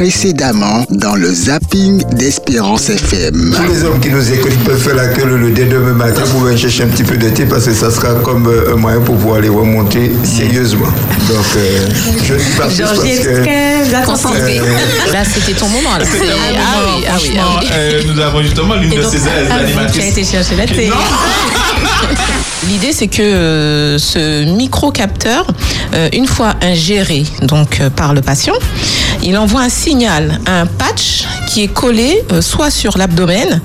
précédemment dans le zapping d'Espérance FM. Tous les hommes qui nous écoutent peuvent faire la queue le dès demain matin pour venir chercher un petit peu de thé parce que ça sera comme euh, un moyen pour pouvoir les remonter sérieusement. Donc, euh, je dis pas plus parce que... Euh, Là, c'était ton moment. Là. C'était Ah moment, oui, ah oui, ah oui. euh, nous avons justement l'une de ces animatrices. tu as été chercher la thé. L'idée, c'est que euh, ce micro-capteur, euh, une fois ingéré donc euh, par le patient, il envoie un signal, un patch qui est collé soit sur l'abdomen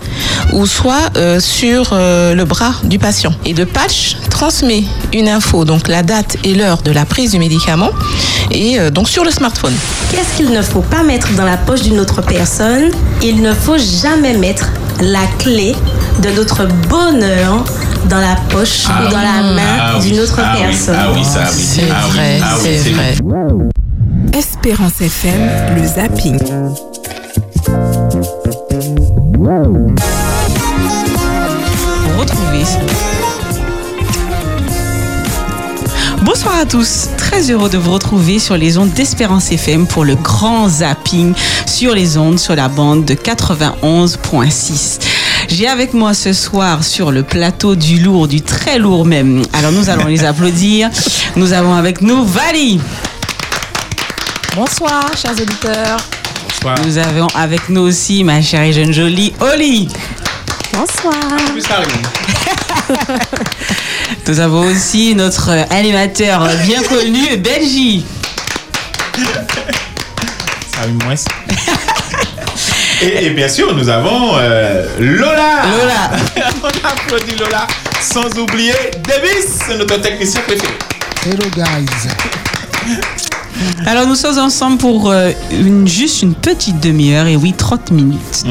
ou soit sur le bras du patient. Et le patch transmet une info, donc la date et l'heure de la prise du médicament, et donc sur le smartphone. Qu'est-ce qu'il ne faut pas mettre dans la poche d'une autre personne? Il ne faut jamais mettre la clé de notre bonheur dans la poche ou dans la main Ah d'une autre ah oui, personne. Ah oui, ça oui. C'est ah vrai, ah oui, c'est vrai. Espérance FM, le zapping. Vous retrouvez. Bonsoir à tous, très heureux de vous retrouver sur les ondes d'Espérance FM pour le grand zapping sur les ondes sur la bande de 91.6. J'ai avec moi ce soir sur le plateau du lourd, du très lourd même. Alors nous allons les applaudir. Nous avons avec nous Vali. Bonsoir, chers auditeurs. Bonsoir. Nous avons avec nous aussi ma chère et jeune jolie Oli. Bonsoir. Nous avons aussi notre animateur bien connu, Benji. Ça moins. Et, et bien sûr, nous avons euh, Lola. Lola. On applaudit Lola. Sans oublier Davis, notre technicien préféré. Hello guys. Alors nous sommes ensemble pour euh, une, juste une petite demi-heure, et oui, 30 minutes.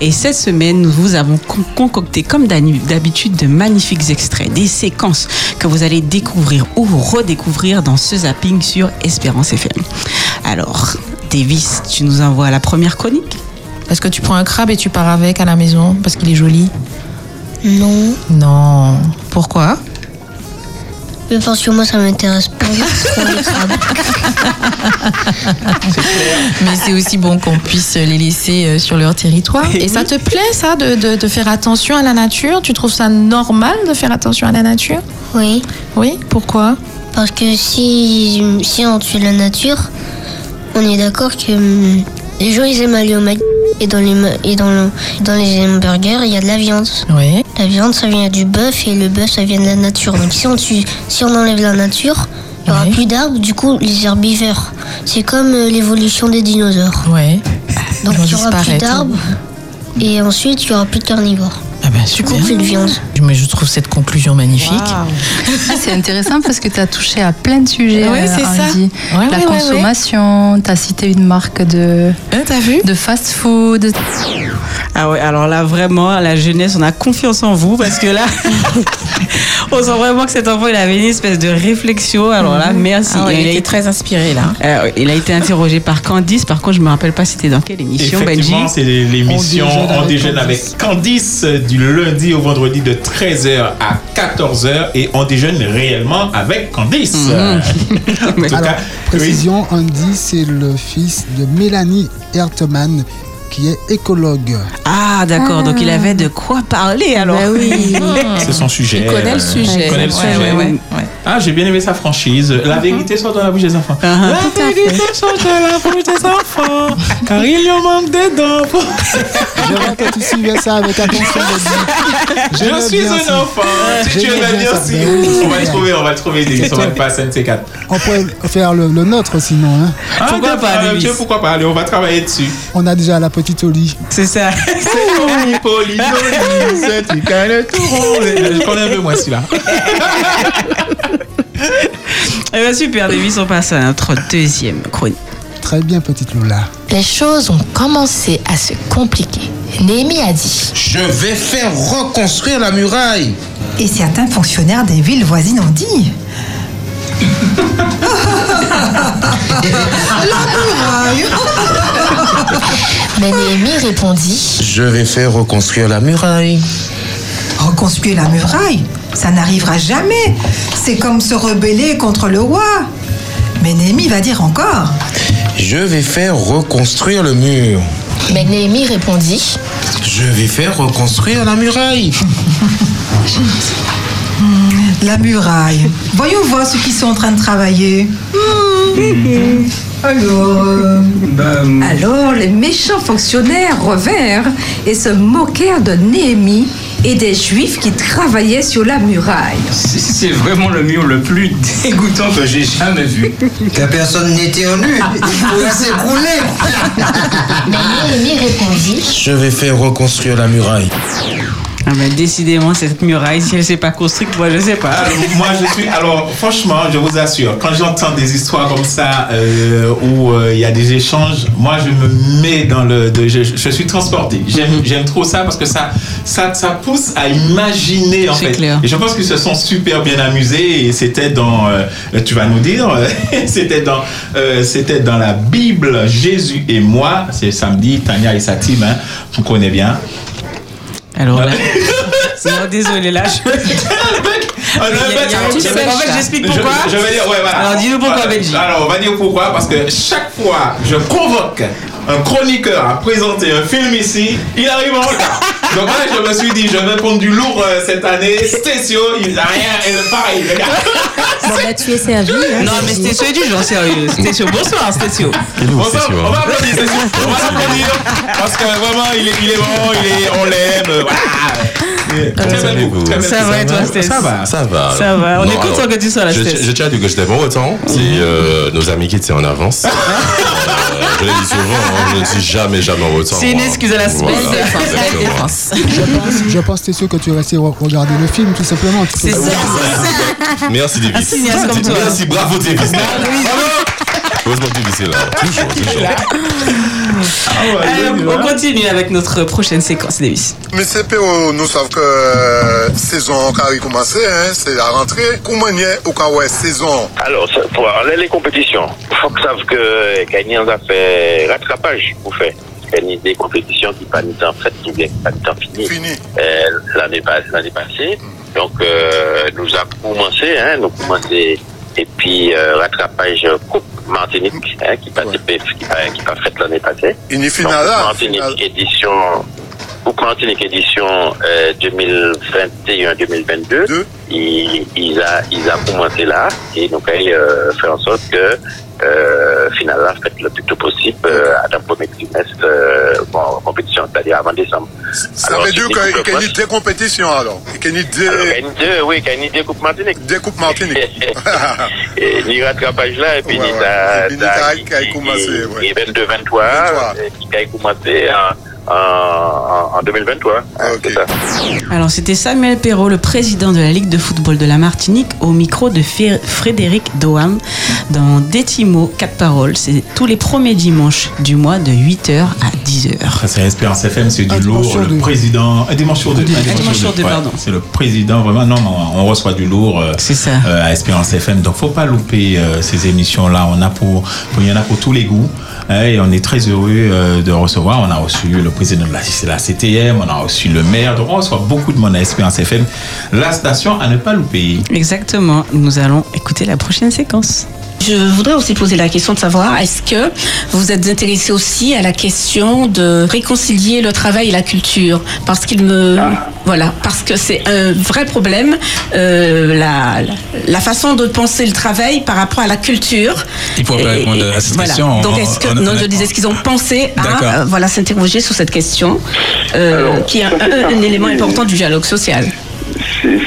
Et cette semaine, nous vous avons con- concocté, comme d'habitude, de magnifiques extraits, des séquences que vous allez découvrir ou redécouvrir dans ce zapping sur Espérance FM. Alors, Davis, tu nous envoies la première chronique? Est-ce que tu prends un crabe et tu pars avec à la maison parce qu'il est joli. Non, Non. Pourquoi? Mais parce que moi ça m'intéresse pas. Mais c'est aussi bon qu'on puisse les laisser euh, sur leur territoire. Et ça te plaît, ça, de, de, de faire attention à la nature? Tu trouves ça normal de faire attention à la nature? Oui, Oui? Pourquoi? Parce que si, si on tue la nature, on est d'accord que hum, les gens ils aiment aller au Mac et dans les ma- et dans le, dans les hamburgers il y a de la viande. Oui. La viande ça vient du bœuf et le bœuf ça vient de la nature. Donc si on tue, si on enlève la nature, il y aura Oui. plus d'arbres. Du coup les herbivores, c'est comme euh, l'évolution des dinosaures. Oui. Donc il y aura plus d'arbres et ensuite il y aura plus de carnivores. Ah ben, Du coup super. plus de viande. Mais je trouve cette conclusion magnifique. Ah, c'est intéressant parce que tu as touché à plein de sujets. Ouais, euh, c'est ça. Ouais, La ouais, ouais, consommation, tu as cité une marque de, T'as vu de fast-food. Ah ouais, alors là vraiment, la jeunesse, on a confiance en vous parce que là, on sent vraiment que cet enfant, il avait une espèce de réflexion. Alors là, merci. Ah ouais, Et il a était été- très inspiré là. euh, il a été interrogé par Candice. Par contre, je me rappelle pas c'était dans quelle émission, Benji. Effectivement, c'est l'émission On déjeune avec Candice. euh, du lundi au vendredi de 13h à 14h et on déjeune réellement avec Candice. Euh, en tout Alors, cas, oui. précision, Andy, c'est le fils de Mélanie Hertman, qui est écologue. Ah d'accord, donc il avait de quoi parler alors. Bah oui. c'est son sujet. Il connaît le euh, sujet. Il connaît le Ouais, sujet. ouais, ouais, ouais. Ah, j'ai bien aimé sa franchise. La vérité sort dans la bouche des enfants. Ah, La vérité sort dans la bouche des enfants, car il y en manque des dents. Je vois que tu suivais ça avec attention. Je J'aimais suis un enfant. Tu, tu aimes bien aussi. Ben On va le trouver, on va le trouver. Davis, On va le passer un de ces quatre. On pourrait faire le, le nôtre sinon. Hein. Ah, Pourquoi pas, euh, Pourquoi pas Allez, on va travailler dessus. On a déjà la petite Oli. C'est ça. C'est tout rond. Je connais un peu moins celui-là. Eh ben super, Davis, on passe à notre deuxième chronique. Très bien, petite Lola. Les choses ont commencé à se compliquer. Néhémie a dit Je vais faire reconstruire la muraille. Et certains fonctionnaires des villes voisines ont dit Mais Néhémie répondit Je vais faire reconstruire la muraille. Reconstruire la muraille, ça n'arrivera jamais. C'est comme se rebeller contre le roi. Mais Néhémie va dire encore Je vais faire reconstruire le mur. Mais Néhémie répondit Je vais faire reconstruire la muraille. La muraille. Voyons voir ceux qui sont en train de travailler. Hmm. Alors, euh, Alors les méchants fonctionnaires revinrent et se moquèrent de Néhémie et des Juifs qui travaillaient sur la muraille. C'est vraiment le mur le plus dégoûtant que j'ai jamais vu. La personne n'était en nu. Il pouvait s'écrouler. Mais Néhémie répondit Je vais faire reconstruire la muraille. Ah ben, décidément, cette muraille, si elle ne s'est pas construite, moi je ne sais pas. Alors, moi, je suis. Alors, franchement, je vous assure, quand j'entends des histoires comme ça, euh, où euh, il y a des échanges, moi, je me mets dans le. de- je, je suis transporté. J'aime j'aime trop ça parce que ça, ça, ça pousse à imaginer, en fait. clair. Et je pense qu'ils se sont super bien amusés. Et c'était dans. euh, tu vas nous dire, c'était dans, c'était dans la Bible, Jésus et moi. C'est samedi, Tania et sa team, hein, on connaît bien. Alors là, non, désolé, là, je... Ah, non, Il y a- il y a un. En fait, j'explique je- pourquoi. Je, vais dire, ouais, voilà. Alors, dis-nous pourquoi, Benji. Alors, on va dire pourquoi. Parce que chaque fois, je convoque un chroniqueur à présenter un film ici, il arrive en retard. Donc là, je me suis dit, je vais prendre du lourd euh, cette année. Stécio, il n'a rien. Et pareil, les gars. Bon, bah, tu es servi. hein, Non, mais. Stécio est du genre sérieux. Stécio, bonsoir, Stécio. On va, on va applaudir Stécio. On va l'applaudir. Parce que vraiment, il est, il est bon, il est, on l'aime. euh, Voilà. Très belle belle Ça va et toi, Stécio Ça va, ça va. Ça va. On est Bon, content alors, que tu sois là, Je, Stécio. je tiens à dire que j'étais bon autant. C'est euh, nos amis qui étaient en avance. Je le dis souvent, hein, je ne dis jamais, jamais en autant. C'est une excuse à la semaine. Voilà. Je pense, je pense t'es sûr que tu es resté re- regarder le film, tout simplement. C'est ça. Merci Davis. toi. Merci, bravo Davis. Heureusement que Davis est là. Toujours, toujours. Euh, on continue avec notre prochaine séquence, Davis. Monsieur Perrault, nous savons que euh, saison a commencé, hein, c'est la rentrée. Comment est au cas où est saison? Alors, pour aller les compétitions, il faut que savent que gagner on a fait rattrapage pour faire. Gagner des compétitions qui pas en fait, qui bien pas en fini. Fini. Euh, l'année pas- l'année passée. Donc, euh, nous avons commencé, hein, nous commencé, et puis euh, rattrapage Coupe Martinique, hein, qui pas qui pas qui pas fait l'année passée. Une finale Martinique finale. édition Coupe Martinique édition euh, 2021-2022. Ils, ils a ils a commencé là et donc ils euh, fait en sorte que euh, finalement fait le plus tôt possible euh, à la premier trimestre euh, bon, compétition, c'est-à-dire avant décembre. Ça Alors, veut dire qu'il y a deux compétitions alors. Il y a eu deux, Alors, il y a une deux, oui, il y a une deux Coupes Martinique. deux Coupes Martinique. et ni rattrapage là, et puis ni ta- ta- qui- qui a commencé, est 22-23, et qui a commencé en, en, en 2023. hein, c'est ça. Alors, c'était Samuel Perrault, le président de la Ligue de football de la Martinique, au micro de Fé- Frédéric Doham dans Détimo 4 paroles. C'est tous les premiers dimanches du mois de 8h à 10h. Ça, c'est Espérance FM, c'est du dimanche lourd. sur Le deux. président. Un dimanche sur deux. Un dimanche sur deux, ouais. pardon. C'est le président, vraiment. Non, non, on reçoit du lourd euh, euh, à Espérance FM. Donc, faut pas louper euh, ces émissions-là. On a pour- il y en a pour tous les goûts. Et on est très heureux euh, de recevoir. On a reçu le président de la, la CTM, on a reçu le maire. Donc, on reçoit beaucoup de monde à FM. La station à ne pas louper. Exactement. Nous allons écouter la prochaine séquence. Je voudrais aussi poser la question de savoir, est-ce que vous êtes intéressé aussi à la question de réconcilier le travail et la culture? Parce qu'il me... Voilà, parce que c'est un vrai problème, euh, la, la façon de penser le travail par rapport à la culture. Il faut Et- répondre à cette voilà. question. Donc, On- est-ce que, on- non, on- je disais, est-ce qu'ils ont pensé à euh, voilà, s'interroger sur cette question, euh, qui est un, un- un élément important du dialogue social C'est-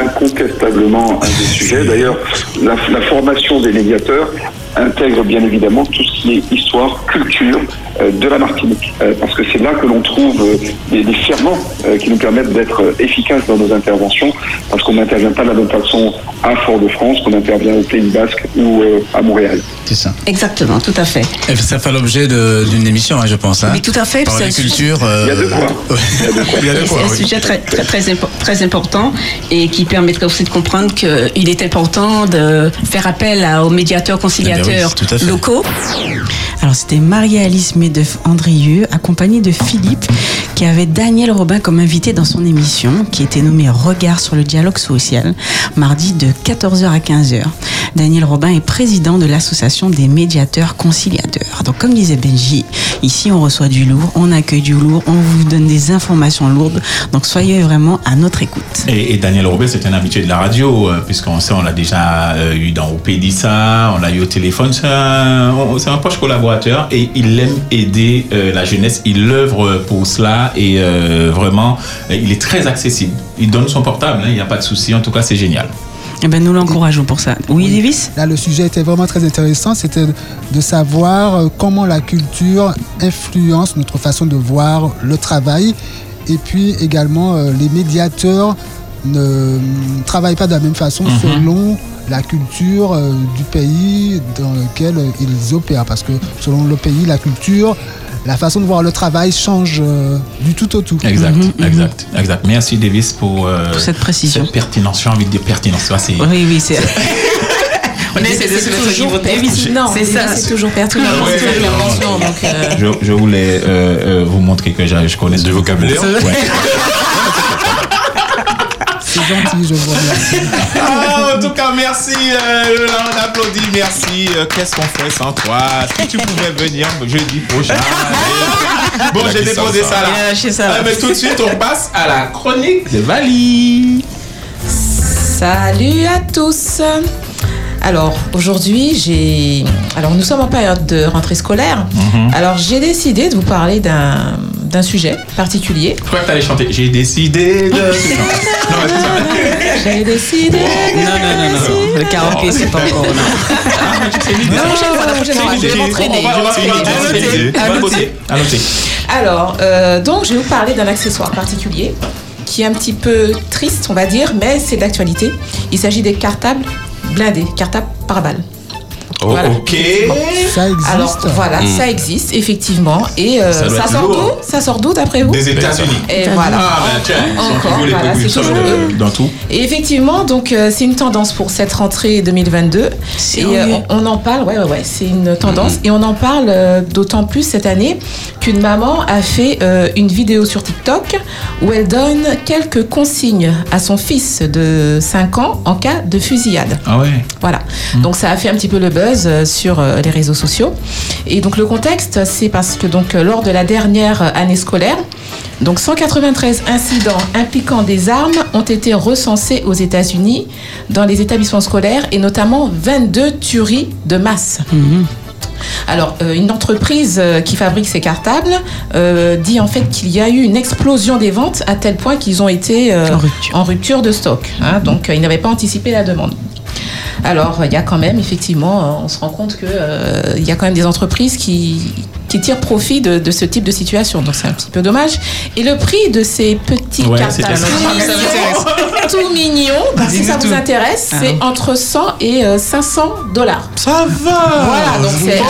incontestablement un des sujets. D'ailleurs, la formation des médiateurs intègre bien évidemment tout ce qui est histoire, culture euh, de la Martinique. Euh, parce que c'est là que l'on trouve euh, des, des ferments euh, qui nous permettent d'être efficaces dans nos interventions, parce qu'on n'intervient pas de la même façon à Fort-de-France qu'on intervient au Pays Basque ou euh, à Montréal. C'est ça. Exactement, tout à fait. Et ça fait l'objet d'une émission, hein, je pense. Hein. Oui, tout à fait, Par la culture. Il y a de quoi. Il y a de Et quoi, C'est un oui. sujet très, très, très, impo- très important et qui permettrait aussi de comprendre qu'il est important de faire appel à- aux médiateurs conciliateurs Eh oui, locaux. Alors, c'était Marie-Alice Medeuf Andrieux, accompagnée de Philippe, qui avait Daniel Robin comme invité dans son émission, qui était nommée Regard sur le dialogue social, mardi de 14h à 15h. Daniel Robin est président de l'association des médiateurs conciliateurs. Donc, comme disait Benji, ici on reçoit du lourd, on accueille du lourd, on vous donne des informations lourdes. Donc, soyez vraiment à notre écoute. Et, Daniel Robin, c'est un habitué de la radio, euh, puisqu'on sait, on l'a déjà euh, eu dans Opédissa, on l'a eu au téléphone. C'est un, proche collaborateur et il aime aider euh, la jeunesse. Il œuvre pour cela et vraiment, il est très accessible. Il donne son portable, hein, il n'y a pas de souci. En tout cas, c'est génial. Eh ben, nous l'encourageons pour ça. Oui, Davis? Là, le sujet était vraiment très intéressant. C'était de savoir comment la culture influence notre façon de voir le travail. Et puis également, les médiateurs ne travaillent pas de la même façon mhm. selon la culture euh, du pays dans lequel ils opèrent. Parce que selon le pays, la culture, la façon de voir le travail change euh, du tout au tout. Exact, mhm, mhm. exact, exact. Merci Davis pour, euh, cette précision. Cette pertinence, j'ai envie de dire pertinence. oui, oui, c'est... On essaie de se mettre au niveau Non, c'est ça. C'est toujours pertinent. je, je, voulais vous montrer que je, connais du vocabulaire. C'est gentil, je vous remercie. Ah, en tout cas, merci. Euh, on applaudit, merci. Euh, qu'est-ce qu'on fait sans toi? Si tu pouvais venir jeudi prochain. bon, j'ai déposé ça là. Ça. mais tout de suite, on passe à la chronique de Vali. Salut à tous. Alors aujourd'hui, j'ai. Alors nous sommes en période de rentrée scolaire. Mhm. Alors j'ai décidé de vous parler d'un d'un sujet particulier. Je crois que tu allais chanter. J'ai décidé de. non, J'ai décidé. Non, non, non, non. Le karaoké, c'est pas encore. Non, je vais m'entraîner. À noter. Alors, euh, donc, je vais vous parler d'un accessoire particulier qui est un petit peu triste, on va dire, mais c'est d'actualité. Il s'agit des cartables blindés, cartables par balle. Oh, ok. Ça existe. Alors voilà, hmm. ça existe effectivement. Et euh, ça, sort d'où? Ça sort d'où d'après vous? Des États-Unis. Et voilà. Ah ben tiens, encore, voilà, c'est toujours dans tout. Et effectivement, donc euh, c'est une tendance pour cette rentrée 2022. Et euh, on, en parle. Ouais, ouais, ouais. C'est une tendance hmm. et on en parle d'autant plus cette année qu'une maman a fait une vidéo sur TikTok où elle donne quelques consignes à son fils de 5 ans en cas de fusillade. Ah ouais? Voilà. Hmm. Donc ça a fait un petit peu le buzz euh, sur euh, les réseaux sociaux. Et donc le contexte, c'est parce que donc euh, lors de la dernière année scolaire, donc 193 incidents impliquant des armes ont été recensés aux États-Unis dans les établissements scolaires et notamment 22 tueries de masse. Mhm. Alors, une entreprise qui fabrique ces cartables dit en fait qu'il y a eu une explosion des ventes à tel point qu'ils ont été en, rupture. de stock. Hein. donc, ils n'avaient pas anticipé la demande. Alors, il y a quand même, effectivement, euh, on se rend compte qu'il euh, y a quand même des entreprises qui, qui tirent profit de, ce type de situation. Donc, c'est un petit peu dommage. Et le prix de ces petits ouais, cartables tout mignons, bah, si ça vous intéresse, c'est ah. entre 100 et 500 euh, dollars. Ça va Voilà, donc c'est...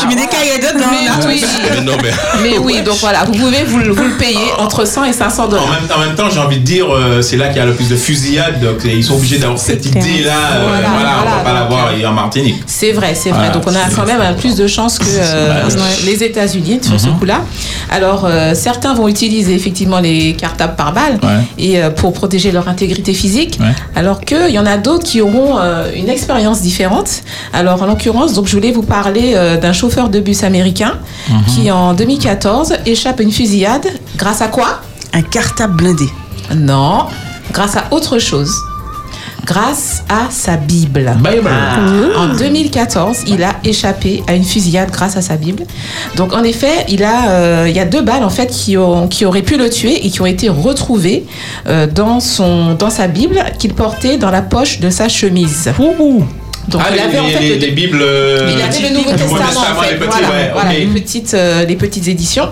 Tu mets des cahiers dedans. Mais oui. Mais, oui, donc voilà, vous pouvez vous, le payer entre 100 et 500 dollars. En même, temps, j'ai envie de dire, euh, c'est là qu'il y a le plus de fusillades, donc ils sont obligés d'avoir cette idée-là. Euh, voilà, on va pas l'avoir en Martinique. C'est vrai, c'est vrai. Donc on a quand même plus de chances que euh, les États-Unis sur ce mhm. coup-là. Alors certains vont utiliser effectivement les cartables par balle et pour protéger leur intégrité physique, alors qu'il y en a d'autres qui auront une expérience différente. Alors en l'occurrence, donc je voulais vous parler euh, d'un chauffeur de bus américain mhm. qui, en 2014, échappe à une fusillade grâce à quoi? Un cartable blindé. Non, grâce à autre chose grâce à sa Bible. Ah. En 2014, il a échappé à une fusillade grâce à sa Bible. Donc en effet, il a, euh, il y a deux balles en fait qui, ont, qui auraient pu le tuer et qui ont été retrouvées euh, dans, son, dans sa Bible qu'il portait dans la poche de sa chemise. Donc ah, il avait les, en fait les, les Bibles. Il avait le Nouveau Testament, en fait. Les, petits, voilà, ouais, voilà, okay. les, petites, euh, les petites éditions.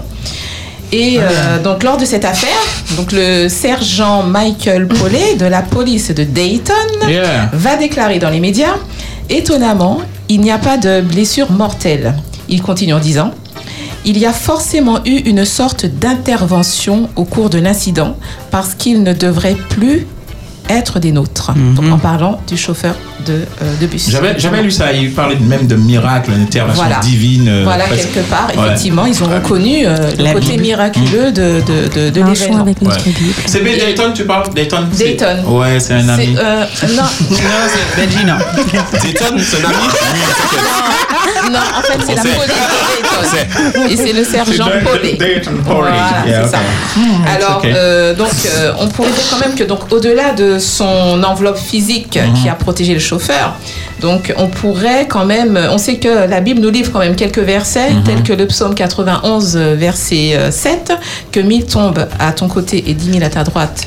Et euh, donc lors de cette affaire, donc le sergent Michael Paulet de la police de Dayton yeah. va déclarer dans les médias étonnamment, il n'y a pas de blessure mortelle. Il continue en disant il y a forcément eu une sorte d'intervention au cours de l'incident parce qu'il ne devrait plus être des nôtres. Mhm. Donc, en parlant du chauffeur de, euh, de bus. J'avais, j'avais lu ça, il parlait même de miracle, une intervention Voilà. divine. euh, Voilà, presque. quelque part, Ouais. effectivement, ils ont reconnu euh, le côté Bible. miraculeux de, de, de, de Marchons l'événement. avec notre Ouais. Bible. C'est B. Dayton, tu parles? Dayton Dayton. Ouais, c'est un ami. C'est, euh, non, c'est Benji, non. Dayton, c'est un ami? Non, en fait, c'est la police de Dayton. Et c'est le sergent Paulet. Voilà, Yeah, ça. Hmm, Alors, okay. euh, donc, euh, on pourrait dire quand même que, donc, au-delà de son enveloppe physique Mhm. qui a protégé le chauffeur, donc, on pourrait quand même, on sait que la Bible nous livre quand même quelques versets, Mhm. tels que le psaume 91, euh, verset euh, 7, que mille tombent à ton côté et dix mille à ta droite,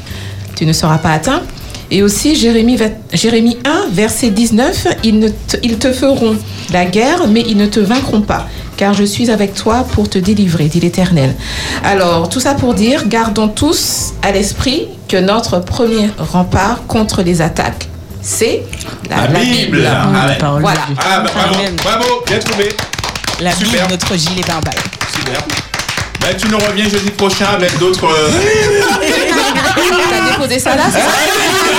tu ne seras pas atteint. Et aussi Jérémie, va- Jérémie 1, verset 19, ils, ne te, ils te feront la guerre, mais ils ne te vaincront pas, car je suis avec toi pour te délivrer, dit l'Éternel. Alors, tout ça pour dire, gardons tous à l'esprit que notre premier rempart contre les attaques, c'est la, La Bible. Ah ouais. Voilà. Ah, bah, bravo, bravo, bien trouvé. La Super. Bible, notre gilet pare-balles. Super. Ben, tu nous reviens jeudi prochain avec d'autres. euh, T'as déposé ça là c'est ça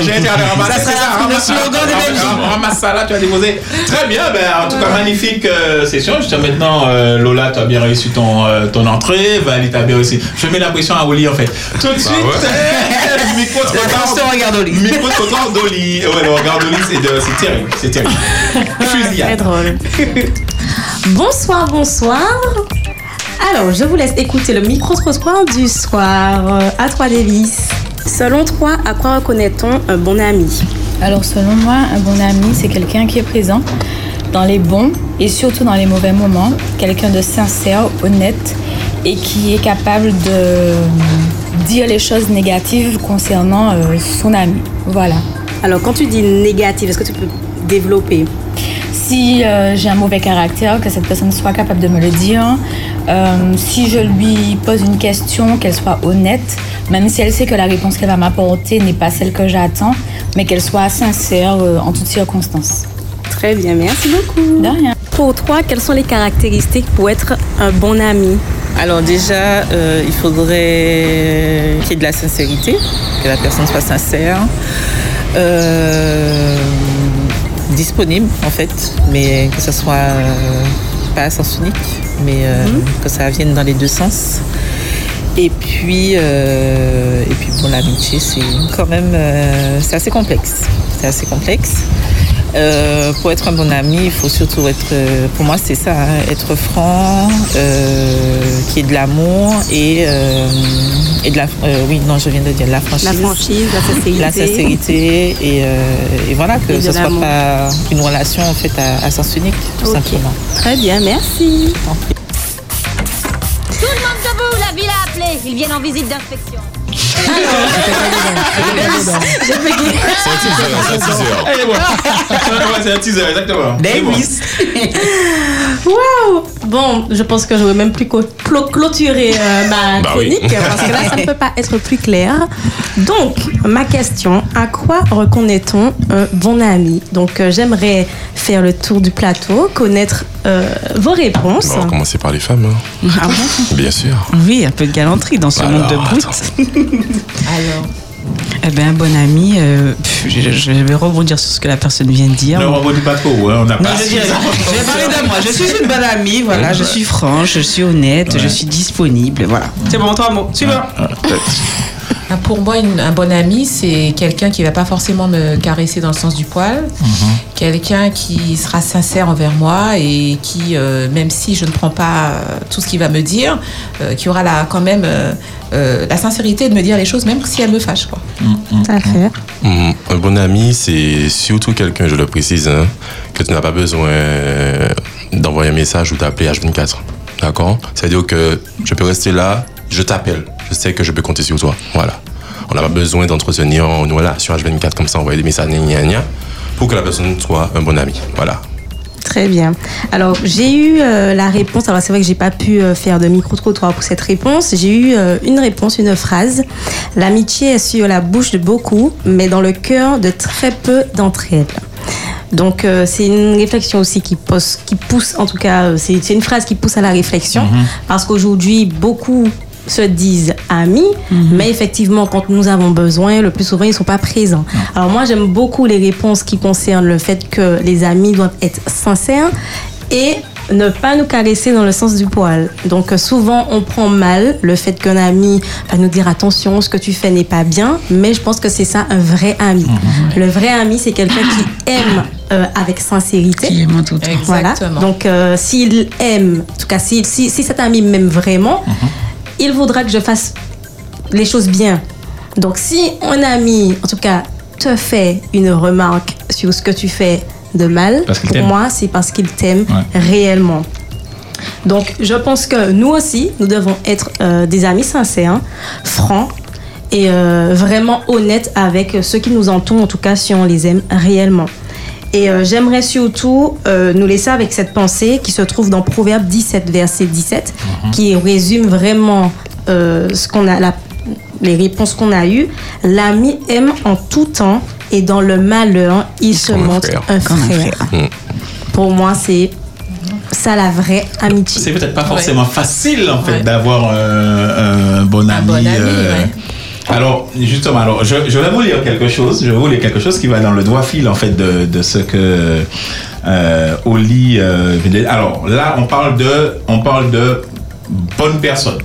J'ai été à ramasser. Ça sera le ramasse- slogan de ramasse- Belgique. ramasse- Ramasse ça là, tu as déposé. Très bien, ben, en tout cas, magnifique euh, session. Jusqu'à maintenant, euh, Lola, tu as bien réussi ton, euh, ton entrée. Valérie, tu as bien réussi. Je mets la pression à Oli en fait. Tout de suite, le micro Attention, regarde Oli. Micro trottoir d'Oli. Ouais, le regard d'Oli, c'est de- c'est terrible. C'est terrible. Fusillade. Très drôle. bonsoir, bonsoir. Alors, je vous laisse écouter le micro-trottoir du soir. À toi, Davis. Selon toi, à quoi reconnaît-on un bon ami? Alors selon moi, un bon ami, c'est quelqu'un qui est présent dans les bons et surtout dans les mauvais moments, quelqu'un de sincère, honnête et qui est capable de dire les choses négatives concernant euh, son ami. Voilà. Alors quand tu dis négative, est-ce que tu peux développer? Si euh, j'ai un mauvais caractère, que cette personne soit capable de me le dire. Euh, si je lui pose une question, qu'elle soit honnête, même si elle sait que la réponse qu'elle va m'apporter n'est pas celle que j'attends, mais qu'elle soit sincère euh, en toutes circonstances. Très bien, merci beaucoup. De rien. Pour toi, quelles sont les caractéristiques pour être un bon ami? Alors déjà, euh, il faudrait qu'il y ait de la sincérité, que la personne soit sincère, euh, disponible en fait, mais que ce soit euh, pas à sens unique, mais euh, que ça vienne dans les deux sens. Et puis, euh, et puis pour l'amitié, c'est quand même, euh, c'est assez complexe. C'est assez complexe. Euh, pour être un bon ami, il faut surtout être, euh, pour moi c'est ça, hein, être franc, euh, qu'il y ait de l'amour et, euh, et de la, euh, oui non je viens de dire de la franchise, La franchise, la sincérité. la sincérité et, euh, et voilà que Et ce soit l'amour. pas une relation en fait à, à sens unique tout simplement. Très bien, merci. Tout le monde debout, la ville a appelé. Ils viennent en visite d'inspection. C'est un teaser, c'est un teaser. Exactement. Davis. Waouh Bon, je pense que je vais même plus clôturer euh, ma Bah oui. chronique parce que là, ça ne peut pas être plus clair. Donc, ma question à quoi reconnaît-on un bon ami? Donc, euh, j'aimerais faire le tour du plateau, connaître euh, vos réponses. On va commencer par les femmes. hein. Ah bon Bien sûr. Oui, un peu de galanterie dans ce monde de brutes. Alors, Eh un bon ami, euh, je, je vais rebondir sur ce que la personne vient de dire. Ne rebondis pas trop, hein, on n'a Non, pas. je, dirais- je vais parler de moi. Je suis une bonne amie, voilà. Je suis franche, je suis honnête, je suis disponible, voilà. C'est bon, trois mots. Suivant. Ah, Pour moi, une- un bon ami, c'est quelqu'un qui va pas forcément me caresser dans le sens du poil, quelqu'un qui sera sincère envers moi et qui, euh, même si je ne prends pas euh, tout ce qu'il va me dire, euh, qui aura la, quand même euh, euh, la sincérité de me dire les choses, même si elles me fâchent. Quoi. Tout à fait. Mhm. Un bon ami, c'est surtout quelqu'un, je le précise, hein, que tu n'as pas besoin d'envoyer un message ou d'appeler H24. D'accord? C'est-à-dire que je peux rester là, je t'appelle, je sais que je peux compter sur toi. Voilà. On n'a pas besoin d'entretenir une relation H24 comme ça, envoyer des messages, gna, gna, gna, pour que la personne soit un bon ami. Voilà. Très bien. Alors, j'ai eu euh, la réponse. Alors, c'est vrai que j'ai pas pu euh, faire de micro-trottoir pour cette réponse. J'ai eu euh, une réponse, une phrase. L'amitié est sur la bouche de beaucoup, mais dans le cœur de très peu d'entre elles. Donc, euh, c'est une réflexion aussi qui, pose, qui pousse, en tout cas, c'est c'est une phrase qui pousse à la réflexion. Mhm. Parce qu'aujourd'hui, beaucoup se disent amis, mais effectivement, quand nous avons besoin, le plus souvent, ils ne sont pas présents. Alors moi, j'aime beaucoup les réponses qui concernent le fait que les amis doivent être sincères et ne pas nous caresser dans le sens du poil. Donc souvent on prend mal le fait qu'un ami va nous dire attention, ce que tu fais n'est pas bien, mais je pense que c'est ça un vrai ami. Le vrai ami, c'est quelqu'un qui aime euh, avec sincérité. Qui aime en tout temps. Voilà. Exactement. Donc euh, s'il aime, en tout cas si, si, si cet ami m'aime vraiment, il voudra que je fasse les choses bien. Donc si un ami, en tout cas, te fait une remarque sur ce que tu fais de mal, pour moi, c'est parce qu'il t'aime Ouais. réellement. Donc je pense que nous aussi, nous devons être euh, des amis sincères, francs et euh, vraiment honnêtes avec ceux qui nous entourent, en tout cas si on les aime réellement. Et euh, j'aimerais surtout euh, nous laisser avec cette pensée qui se trouve dans Proverbe 17, verset 17, qui résume vraiment euh, ce qu'on a, la- les réponses qu'on a eues. L'ami aime en tout temps et dans le malheur, il se un montre frère. un frère. Mm. Pour moi, c'est ça la vraie amitié. C'est peut-être pas forcément facile en fait d'avoir euh, un bon ami. bon ami, euh, ouais. Alors justement, alors je, je vais vous lire quelque chose. Je vais vous lire quelque chose qui va dans le doigt fil en fait de, de ce que euh, Oli. euh, alors là, on parle de, on parle de bonne personne.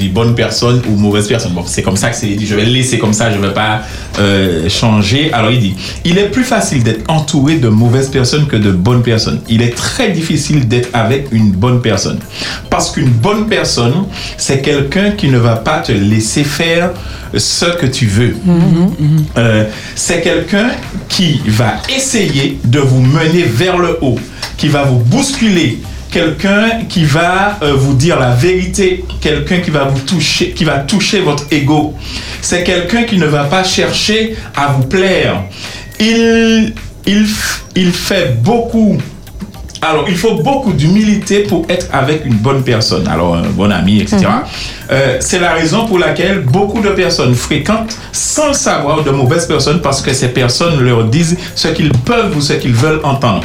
On dit bonne personne ou mauvaise personne. Bon, c'est comme ça que c'est dit. Je vais le laisser comme ça. Je ne vais pas euh, changer. Alors il dit, il est plus facile d'être entouré de mauvaises personnes que de bonnes personnes. Il est très difficile d'être avec une bonne personne. Parce qu'une bonne personne, c'est quelqu'un qui ne va pas te laisser faire ce que tu veux. Euh, c'est quelqu'un qui va essayer de vous mener vers le haut, qui va vous bousculer, quelqu'un qui va euh, vous dire la vérité, quelqu'un qui va vous toucher, qui va toucher votre ego. C'est quelqu'un qui ne va pas chercher à vous plaire. Il, il, il fait beaucoup alors, il faut beaucoup d'humilité pour être avec une bonne personne, alors un bon ami, etc. Euh, c'est la raison pour laquelle beaucoup de personnes fréquentent sans le savoir de mauvaises personnes parce que ces personnes leur disent ce qu'ils peuvent ou ce qu'ils veulent entendre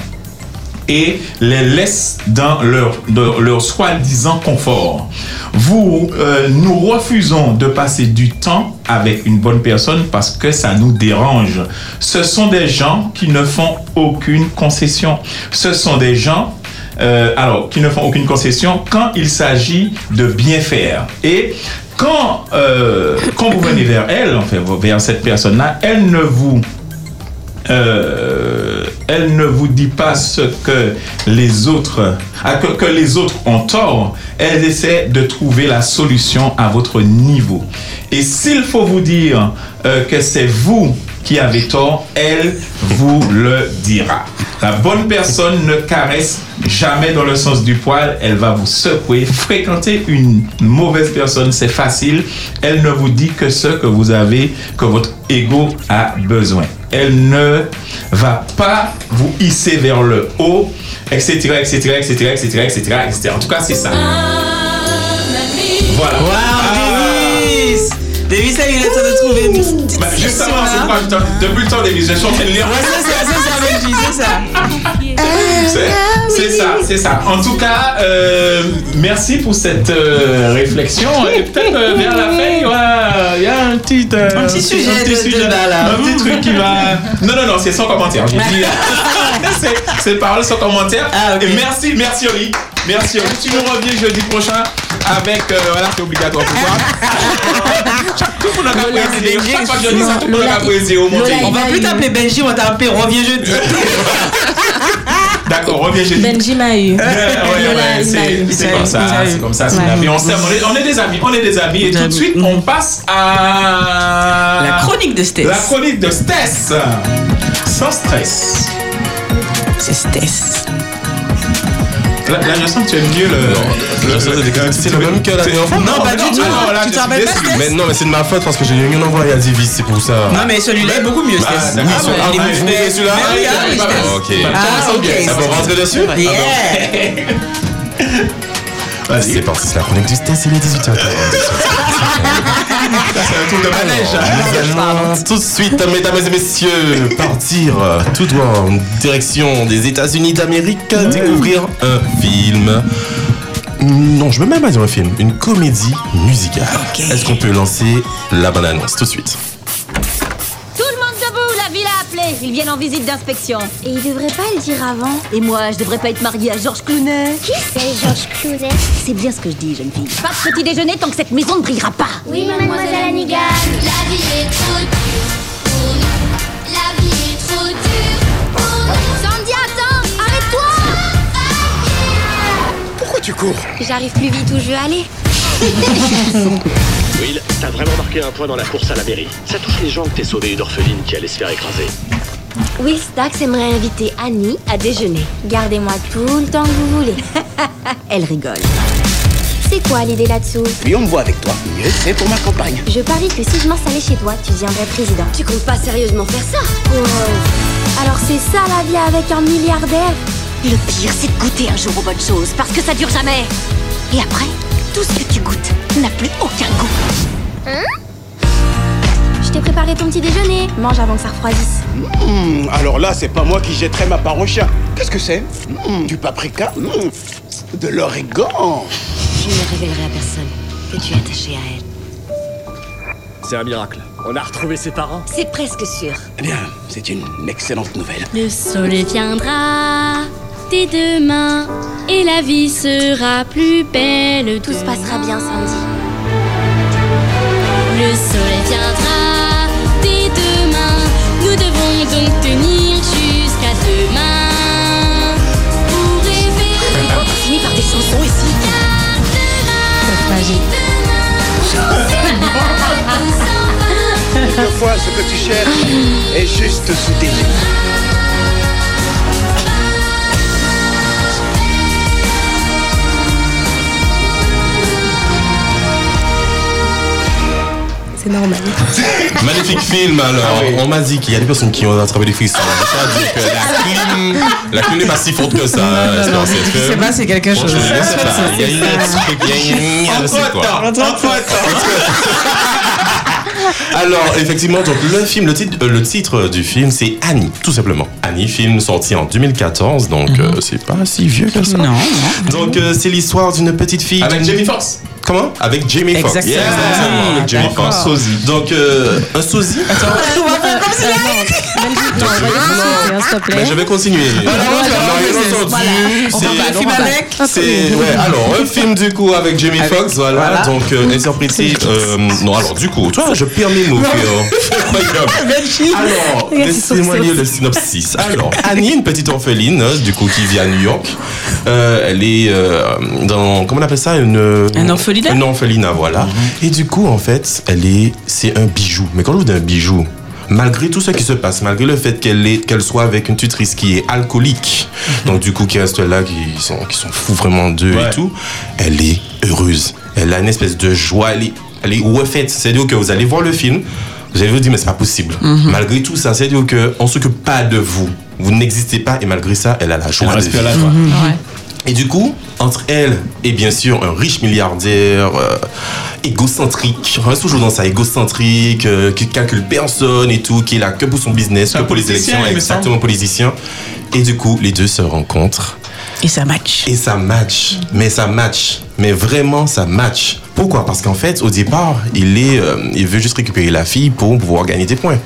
et les laissent dans leur, leur soi-disant confort. Vous, euh, nous refusons de passer du temps avec une bonne personne parce que ça nous dérange. Ce sont des gens qui ne font aucune concession. Ce sont des gens euh, alors, qui ne font aucune concession quand il s'agit de bien faire. Et quand, euh, quand vous venez vers elle, en fait, vers cette personne-là, elle ne vous elle ne vous dit pas ce que les autres, ah, que, que les autres ont tort. Elle essaie de trouver la solution à votre niveau. Et s'il faut vous dire euh, que c'est vous qui avez tort, elle vous le dira. La bonne personne ne caresse jamais dans le sens du poil, elle va vous secouer. Fréquenter une mauvaise personne, c'est facile. Elle ne vous dit que ce que vous avez, que votre ego a besoin. Elle ne va pas vous hisser vers le haut, etc., etc., etc., etc., etc., etc. En tout cas, c'est ça. Voilà. Davis Davis, là, il est en train de trouver une Bah, justement, c'est je- depuis le temps, Davis, je suis en train de lire. Ouais, c'est ça, c'est ça, c'est ça. C'est- ça, c'est ça. En tout cas, euh, merci pour cette euh, réflexion. Et peut-être euh, vers la fin, il y a un petit, euh, Un petit sujet de débat, là. Un petit truc qui va. Non, non, non, c'est sans commentaire. J'ai dit. c'est- parole sans commentaire. Ah, Et merci, merci Oli. Merci Oli. Tu nous reviens jeudi prochain avec. voilà, c'est obligatoire pour toi. Tout le monde a. Chaque fois que je dis ça, tout le monde a au. On va plus t'appeler Benji, on va t'appeler Reviens jeudi. D'accord, reviens jeudi. Benji m'a eu. C'est- comme ça, c'est comme ça, c'est la vie. On on est des amis, on est des amis. Et tout de suite, on passe à La chronique de Stess. La chronique de Stess. Sans stress. C'est Stess. Là, là, je sens que tu aimes mieux le. Je sens que c'est le même que la dernière fois. Non, pas du tout. non, là, Tu te rappelles pas, Mais non, mais c'est de ma faute parce que j'ai eu un envoyé à Divis, c'est pour ça. Non, mais celui-là est beaucoup mieux, Ah, Stess. d'accord. Ah, Ah, ah, Mais- celui-là, ah. Ok. Ah, ok. Ah, bon, on va rentrer dessus Yeah. Vas-y. C'est parti, c'est la chronique du Stess, il est 18h40. C'est un tour de tout de suite, mesdames et messieurs, partir tout droit en direction des États-Unis d'Amérique, découvrir un film. Non, je veux même pas dire un film, une comédie musicale. Est-ce qu'on peut lancer la bonne annonce tout de suite Tout le monde debout, Ils viennent en visite d'inspection. Et ils devraient pas le dire avant. Et moi, je devrais pas être mariée à Georges Clounet. Qui c'est Georges Clounet C'est bien ce que je dis, jeune fille. Pas de petit déjeuner tant que cette maison ne brillera pas. Oui, mademoiselle Hannigan. La vie est trop dure pour nous. La vie est trop dure pour nous. Sandy, attends Arrête-toi Pourquoi tu cours? J'arrive plus vite où je veux aller. Will, t'as vraiment marqué un point dans la course à la mairie. Ça touche les gens que t'es sauvé une orpheline qui allait se faire écraser. Will Stax aimerait inviter Annie à déjeuner. Gardez-moi tout le temps que vous voulez. Elle rigole. C'est quoi l'idée là-dessous? Plus on me voit avec toi, mieux c'est pour ma campagne. Je parie que si je m'installais chez toi, tu deviendrais président. Tu comptes pas sérieusement faire ça? Oh. Alors c'est ça la vie avec un milliardaire? Le pire, c'est de goûter un jour aux bonnes choses, parce que ça dure jamais. Et après, tout ce que tu goûtes n'a plus aucun goût. Hein? T'ai préparé ton petit déjeuner. Mange avant que ça refroidisse. Hmm, alors là, c'est pas moi qui jetterai ma part au chien. Qu'est-ce que c'est? Hmm, Du paprika? Hmm, De l'origan? Je ne révélerai à personne que tu es attaché à elle. C'est un miracle. On a retrouvé ses parents. C'est presque sûr. Eh bien, c'est une excellente nouvelle. Le soleil viendra dès demain et la vie sera plus belle. Tout se passera bien, Sandy. Le soleil viendra donc tenir jusqu'à demain pour rêver. On finit par des chansons ici. Quelquefois, ce que tu cherches est juste sous normal. Magnifique film alors. On m'a dit qu'il y a des personnes qui ont attrapé des frissons. Que la clim, la clim n'est pas si forte que ça. non, non, je sais pas, c'est quelque chose. Je sais pas. Il y a une. Alors, effectivement, donc le film, le titre, euh, le titre du film, c'est Annie, tout simplement. Annie, film sorti en 2014, donc euh, c'est pas si vieux que ça. Non, Donc euh, c'est l'histoire d'une petite fille. Avec Jamie Foxx. Comment? Avec Jamie Foxx. Exactement. Avec Jamie. Foxx. Sosie. Donc euh, un sosie? On va faire comme si Non, c'est- va pas- on va pas- c'est ouais, alors un film du coup avec Jamie Foxx, voilà, donc euh, interprété. euh, non, alors du coup, toi, je perds mes mots. Alors, laissez-moi lire le synopsis. Alors, Annie, une petite orpheline, euh, du coup, qui vit à New York. Euh, elle est euh, dans, comment on appelle ça, une Un orphelinat Un orphelinat, voilà. Et du coup, en fait, elle est, c'est un bijou. Mais quand je vous dis un bijou, malgré tout ce qui se passe, malgré le fait qu'elle est, qu'elle soit avec une tutrice qui est alcoolique, donc du coup qui reste là, qui sont, qui sont fous vraiment d'eux Ouais. et tout, elle est heureuse. Elle a une espèce de joie. Elle est, elle est refaite. C'est-à-dire que vous allez voir le film, vous allez vous dire mais c'est pas possible. Malgré tout ça, c'est-à-dire que on s'occupe pas de vous. Vous n'existez pas et malgré ça, elle a la joie Elle de vivre. la joie. Et du coup, entre elle et bien sûr un riche milliardaire euh, égocentrique, toujours dans ça, égocentrique, euh, qui calcule personne et tout, qui est là que pour son business, que pour les élections, exactement politicien. Et du coup, les deux se rencontrent. Et ça match. Et ça match. Mais ça match. Mais vraiment, ça match. Pourquoi? Parce qu'en fait, au départ, il, est, euh, il veut juste récupérer la fille pour pouvoir gagner des points.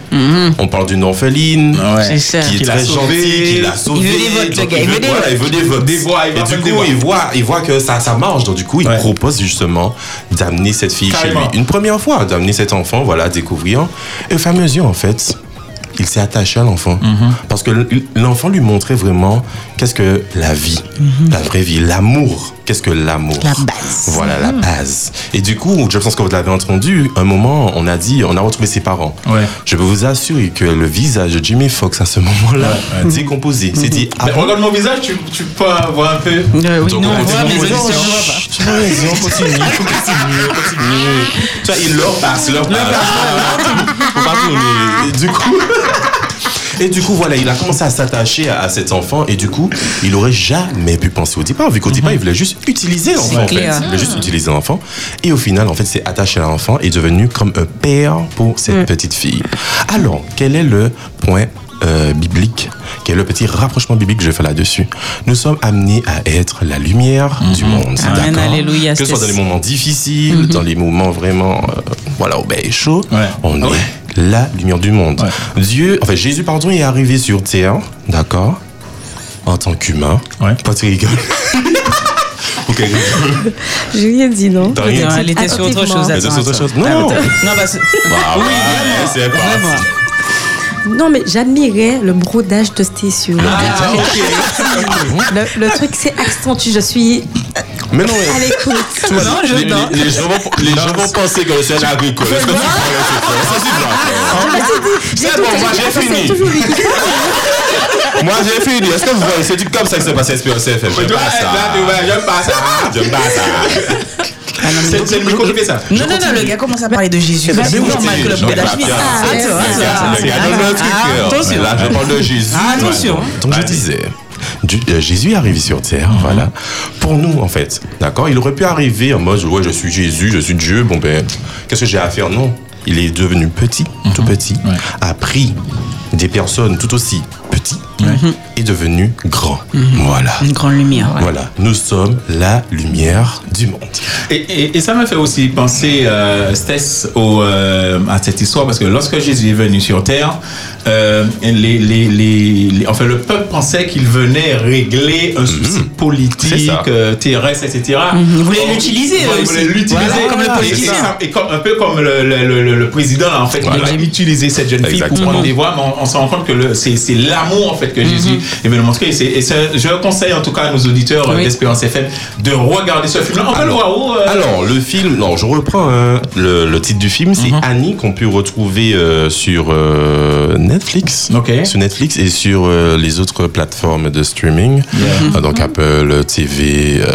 On parle d'une orpheline ça. qui est a très sauvé. gentille, qui l'a sauvée. Il veut des votes, le gars, il veut des votes. il veut des votes. Des voix, il Et du coup, voix. il voit, il voit que ça, ça marche. Donc, du coup, il Ouais. propose justement d'amener cette fille Carrément. chez lui. Une première fois, d'amener cet enfant, voilà, découvrir. Et au fur et à mesure, en fait, il s'est attaché à l'enfant. Mhm. Parce que l'enfant lui montrait vraiment qu'est-ce que la vie, la vraie vie, l'amour. Qu'est-ce que l'amour La base. Voilà, la base. Et du coup, je pense que vous l'avez entendu, un moment, on a dit, on a retrouvé ses parents. Ouais. Je peux vous assurer que le visage de Jimmy Fox à ce moment-là, Ouais, ouais. décomposé, c'est dit, ah bon regarde mon visage, tu, tu peux voir un peu. Euh, oui, Donc, nous, on voit, mais on les continue. auditeurs, on voit pas. On continue, on continue, on continue. Tu vois, il leur passe, leur passe. Faut pas tourner. Du coup. Et du coup, voilà, il a commencé à s'attacher à, à cet enfant et du coup, il aurait jamais pu penser au départ, vu qu'au départ, il voulait juste utiliser l'enfant, en fait. Il voulait juste utiliser l'enfant. Et au final, en fait, c'est attaché à l'enfant et est devenu comme un père pour cette petite fille. Alors, quel est le point euh, biblique? Ok, le petit rapprochement biblique? Que je fais là-dessus. Nous sommes amenés à être la lumière du monde. Amen, d'accord? alléluia, Que ce soit dans les moments difficiles, Mhm. dans les moments vraiment, euh, voilà, où ben est chaud, on est la lumière du monde. Dieu, enfin Jésus, pardon, est arrivé sur terre, d'accord, en tant qu'humain. Pas tu rigoles. Ok, rigole. Je lui ai dit non. T'as rien dit. Elle était sur autre chose. Elle était sur autre chose. Non. Attends. Non, bah, c'est- Ah oui, ouais, vraiment. c'est parti. Non, mais j'admirais le brodage de Stécio. Ah, le, le truc, c'est accentué. Je suis Mais non, à l'écoute. Vois, les, les- les gens vont, les gens vont penser que je suis un agricole. Est-ce que tu c'est C'est bon, moi j'ai c'est fini. Moi j'ai fini. Est-ce que vous voyez C'est comme ça que se passe Espérance FM. J'aime pas ça. J'aime pas ça. Ça. C'est le micro qui fait ça. Non, non, non, le gars commence à parler de Jésus. C'est normal que le bien. Ah, Le gars- le donne le euh, Attention. mais Là, je parle de Jésus. Ah, attention. Donc je disais, du- euh, Jésus est arrivé sur terre, voilà. Pour nous, en fait, d'accord Il aurait pu arriver en mode, ouais, je suis Jésus, je suis Dieu, bon ben, qu'est-ce que j'ai à faire? Non. Il est devenu petit, tout petit, a pris des personnes tout aussi petits et devenu grand. Voilà. Une grande lumière. ouais. Voilà. Nous sommes la lumière du monde. Et, et- et ça me fait aussi penser, euh, Stess, au, euh, à cette histoire, parce que lorsque Jésus est venu sur terre, euh, les, les, les, les- enfin, le peuple pensait qu'il venait régler un souci C'est politique, euh, terrestre, etc. Mhm. Il voulait Or, l'utiliser, voulait aussi. l'utiliser Voilà, comme le politicien. Et, comme, un peu comme le, le, le- le président, là, en fait, il a utilisé cette jeune fille pour prendre des voix, mais on, on se rend compte que c'est c'est l'amour, en fait, que Jésus est venu montrer. Et, c'est- et c'est- je conseille, en tout cas, à nos auditeurs euh, Oui. d'Espérance FM de regarder ce film. On peut le voir où euh, Alors, le film, non, je reprends hein, le, le titre du film, c'est Annie qu'on peut retrouver euh, sur euh, Netflix, sur Netflix et sur euh, les autres plateformes de streaming, Euh, donc Apple TV, euh,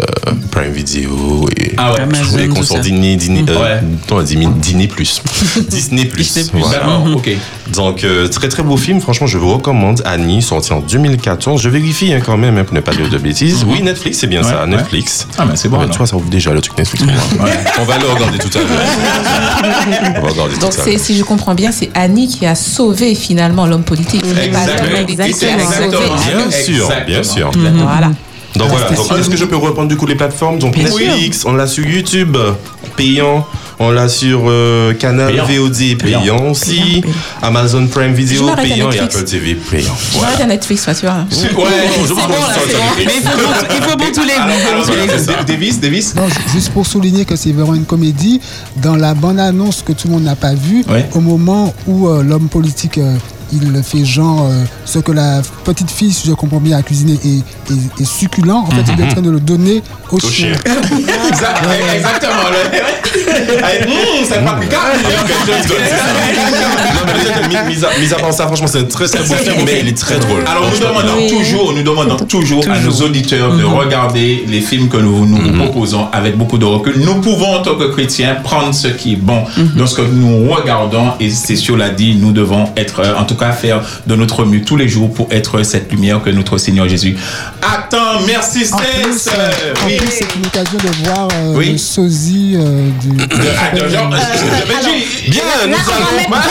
Prime Video et, Ah ouais. Amazon, et qu'on tout sort ça. Disney, Disney, euh, Ouais. non, Disney, Disney plus, Disney plus. voilà. D'accord, ok. Donc euh, très très beau film, franchement je vous recommande Annie, sorti en 2014. Je vérifie hein, quand même hein, pour ne pas dire de bêtises. Oui Netflix, c'est bien Ouais, ça, ouais. Netflix. Ah, mais c'est bon, tu vois, ça ouvre déjà le truc Netflix pour moi. On va le regarder tout à l'heure. On va regarder Donc tout à l'heure. si je comprends bien, c'est Annie qui a sauvé finalement l'homme politique. Exactement. Exactement. Bien sûr, bien sûr. Voilà. Donc voilà, donc, est-ce que je peux reprendre du coup les plateformes? Donc Netflix, on l'a sur YouTube, payant. On l'a sur euh, Canal Payant. VOD payant, Payant. aussi, Amazon Prime Video m'arrête payant et. Apple TV payant. Je vais à Netflix, toi, tu vois. Ouais, c'est je bon, Mais il faut bon- tous les alors, Davis, Davis. Juste pour souligner que c'est vraiment une comédie, dans la bande-annonce que tout le monde n'a pas vue, au moment où euh, l'homme politique euh, il fait genre euh, ce que la petite fille, si je comprends bien, a cuisiné est, est- est succulent, en fait, il est en train de le donner au, chien. Exact- Exactement. le- Allez, hum, c'est pas mis à, mis à part ça, franchement, c'est un très très beau film, mais il est très drôle. Alors nous demandons toujours, nous demandons toujours, à nos auditeurs de regarder les films que nous nous vous proposons avec beaucoup de recul. Nous pouvons en tant que chrétiens prendre ce qui est bon dans ce que nous regardons et c'est sur l'a dit, nous devons être, euh, en tout cas faire de notre mieux tous les jours pour être cette lumière que notre Seigneur Jésus attend. Merci En plus, Stess. euh, en Oui. plus, c'est une occasion de voir euh, Oui. le sosie euh, du. De- ah, de- genre, Bien, nous allons. Ah.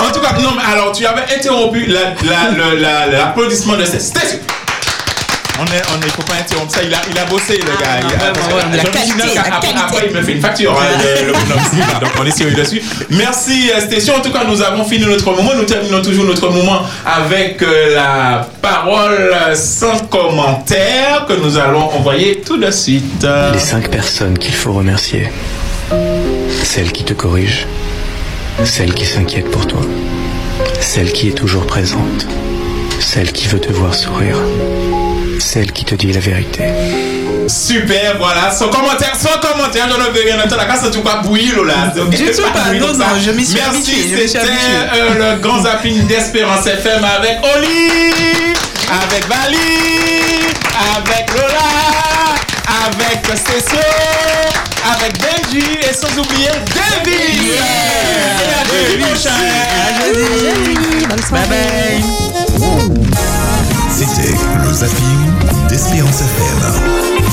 En tout cas, non, mais alors, tu avais interrompu la- la- le- la- l'applaudissement de cette station. On est, on est, faut pas interrompre ça. Il a, il a bossé, le gars. Il a- parce que ouais, la je me suis dit, qualité, non, la après, qualité. après, il me fait une facture. hein, le, le bonhomme. Donc, on est sérieux dessus. Merci, euh, Station. En tout cas, nous avons fini notre moment. Nous terminons toujours notre moment avec euh, la parole sans commentaire que nous allons envoyer tout de suite. Les cinq personnes qu'il faut remercier. Celle qui te corrige. Celle qui s'inquiète pour toi. Celle qui est toujours présente. Celle qui veut te voir sourire. Celle qui te dit la vérité. Super, voilà, sans commentaire, sans commentaire, je ne veux rien entendre. La casse, tu vas bouillir là. Du tout pas, bouillir non, non, je m'y suis Merci, c'était euh, le grand zapping d'Espérance FM avec Oli, avec Vali, avec Lola, avec Stécio, avec Benji et sans oublier David. Et à jeudi prochain. Bye bye. C'était le zapping Esperança FM.